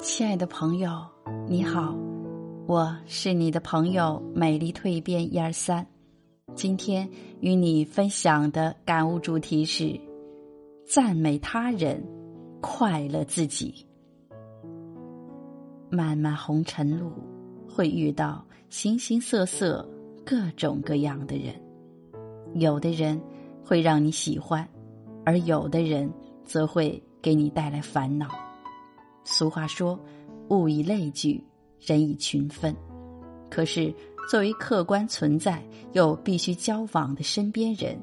亲爱的朋友，你好，我是你的朋友美丽蜕变一二三。今天与你分享的感悟主题是：赞美他人，快乐自己。漫漫红尘路，会遇到形形色色、各种各样的人，有的人会让你喜欢，而有的人则会给你带来烦恼。俗话说：“物以类聚，人以群分。”可是，作为客观存在又必须交往的身边人，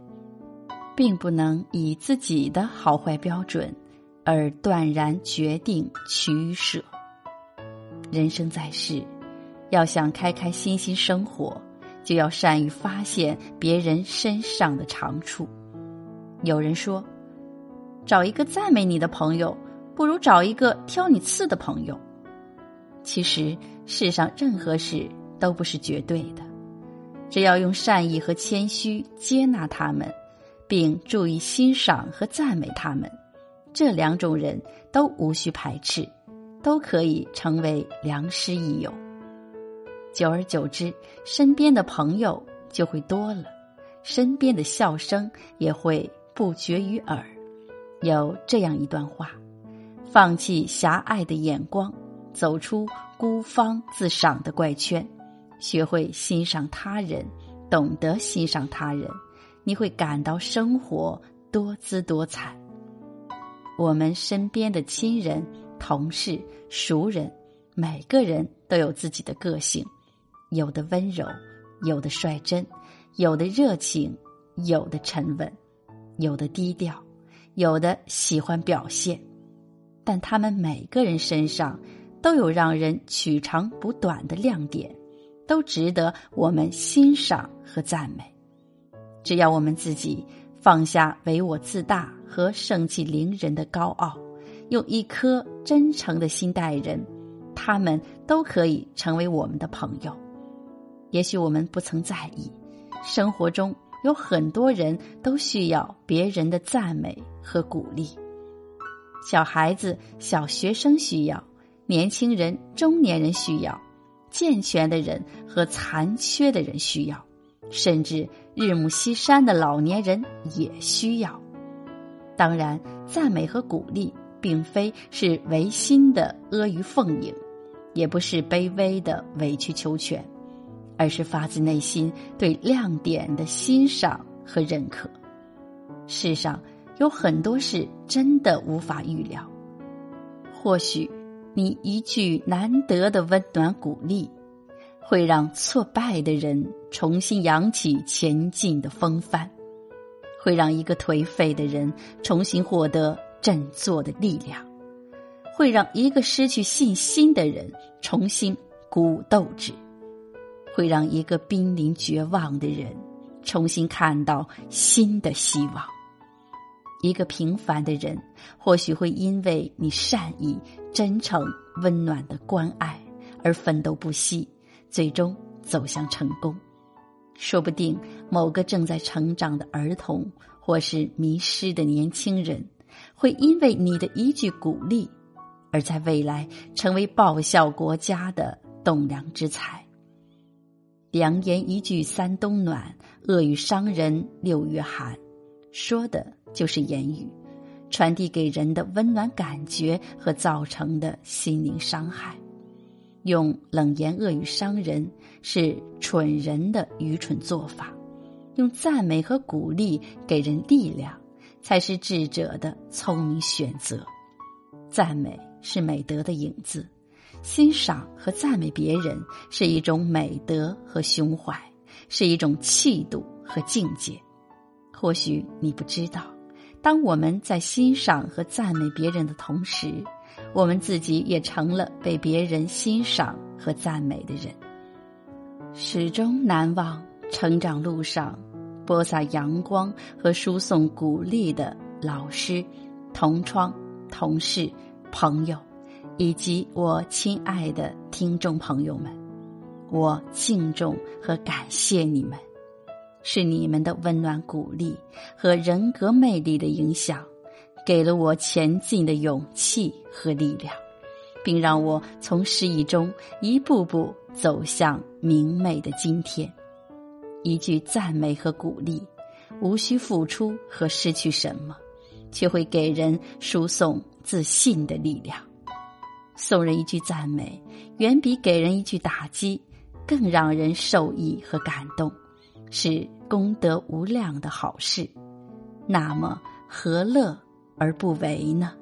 并不能以自己的好坏标准而断然决定取舍。人生在世，要想开开心心生活，就要善于发现别人身上的长处。有人说：“找一个赞美你的朋友，不如找一个挑你刺的朋友。”其实，世上任何事。都不是绝对的，只要用善意和谦虚接纳他们，并注意欣赏和赞美他们，这两种人都无需排斥，都可以成为良师益友。久而久之，身边的朋友就会多了，身边的笑声也会不绝于耳。有这样一段话：放弃狭隘的眼光，走出孤芳自赏的怪圈。学会欣赏他人，懂得欣赏他人，你会感到生活多姿多彩。我们身边的亲人、同事、熟人，每个人都有自己的个性，有的温柔，有的率真，有的热情，有的沉稳，有的低调，有的喜欢表现。但他们每个人身上都有让人取长补短的亮点。都值得我们欣赏和赞美。只要我们自己放下唯我自大和盛气凌人的高傲，用一颗真诚的心待人，他们都可以成为我们的朋友。也许我们不曾在意，生活中有很多人都需要别人的赞美和鼓励。小孩子、小学生需要，年轻人、中年人需要。健全的人和残缺的人需要，甚至日暮西山的老年人也需要。当然，赞美和鼓励并非是违心的阿谀奉迎，也不是卑微的委曲求全，而是发自内心对亮点的欣赏和认可。世上有很多事真的无法预料，或许。你一句难得的温暖鼓励，会让挫败的人重新扬起前进的风帆，会让一个颓废的人重新获得振作的力量，会让一个失去信心的人重新鼓舞斗志，会让一个濒临绝望的人重新看到新的希望。一个平凡的人，或许会因为你善意、真诚、温暖的关爱而奋斗不息，最终走向成功。说不定某个正在成长的儿童，或是迷失的年轻人，会因为你的一句鼓励，而在未来成为报效国家的栋梁之才。良言一句三冬暖，恶语伤人六月寒。说的。就是言语，传递给人的温暖感觉和造成的心灵伤害。用冷言恶语伤人是蠢人的愚蠢做法，用赞美和鼓励给人力量，才是智者的聪明选择。赞美是美德的影子，欣赏和赞美别人是一种美德和胸怀，是一种气度和境界。或许你不知道。当我们在欣赏和赞美别人的同时，我们自己也成了被别人欣赏和赞美的人。始终难忘成长路上播撒阳光和输送鼓励的老师、同窗、同事、朋友，以及我亲爱的听众朋友们，我敬重和感谢你们。是你们的温暖、鼓励和人格魅力的影响，给了我前进的勇气和力量，并让我从失意中一步步走向明媚的今天。一句赞美和鼓励，无需付出和失去什么，却会给人输送自信的力量。送人一句赞美，远比给人一句打击更让人受益和感动，是功德无量的好事。那么，何乐而不为呢？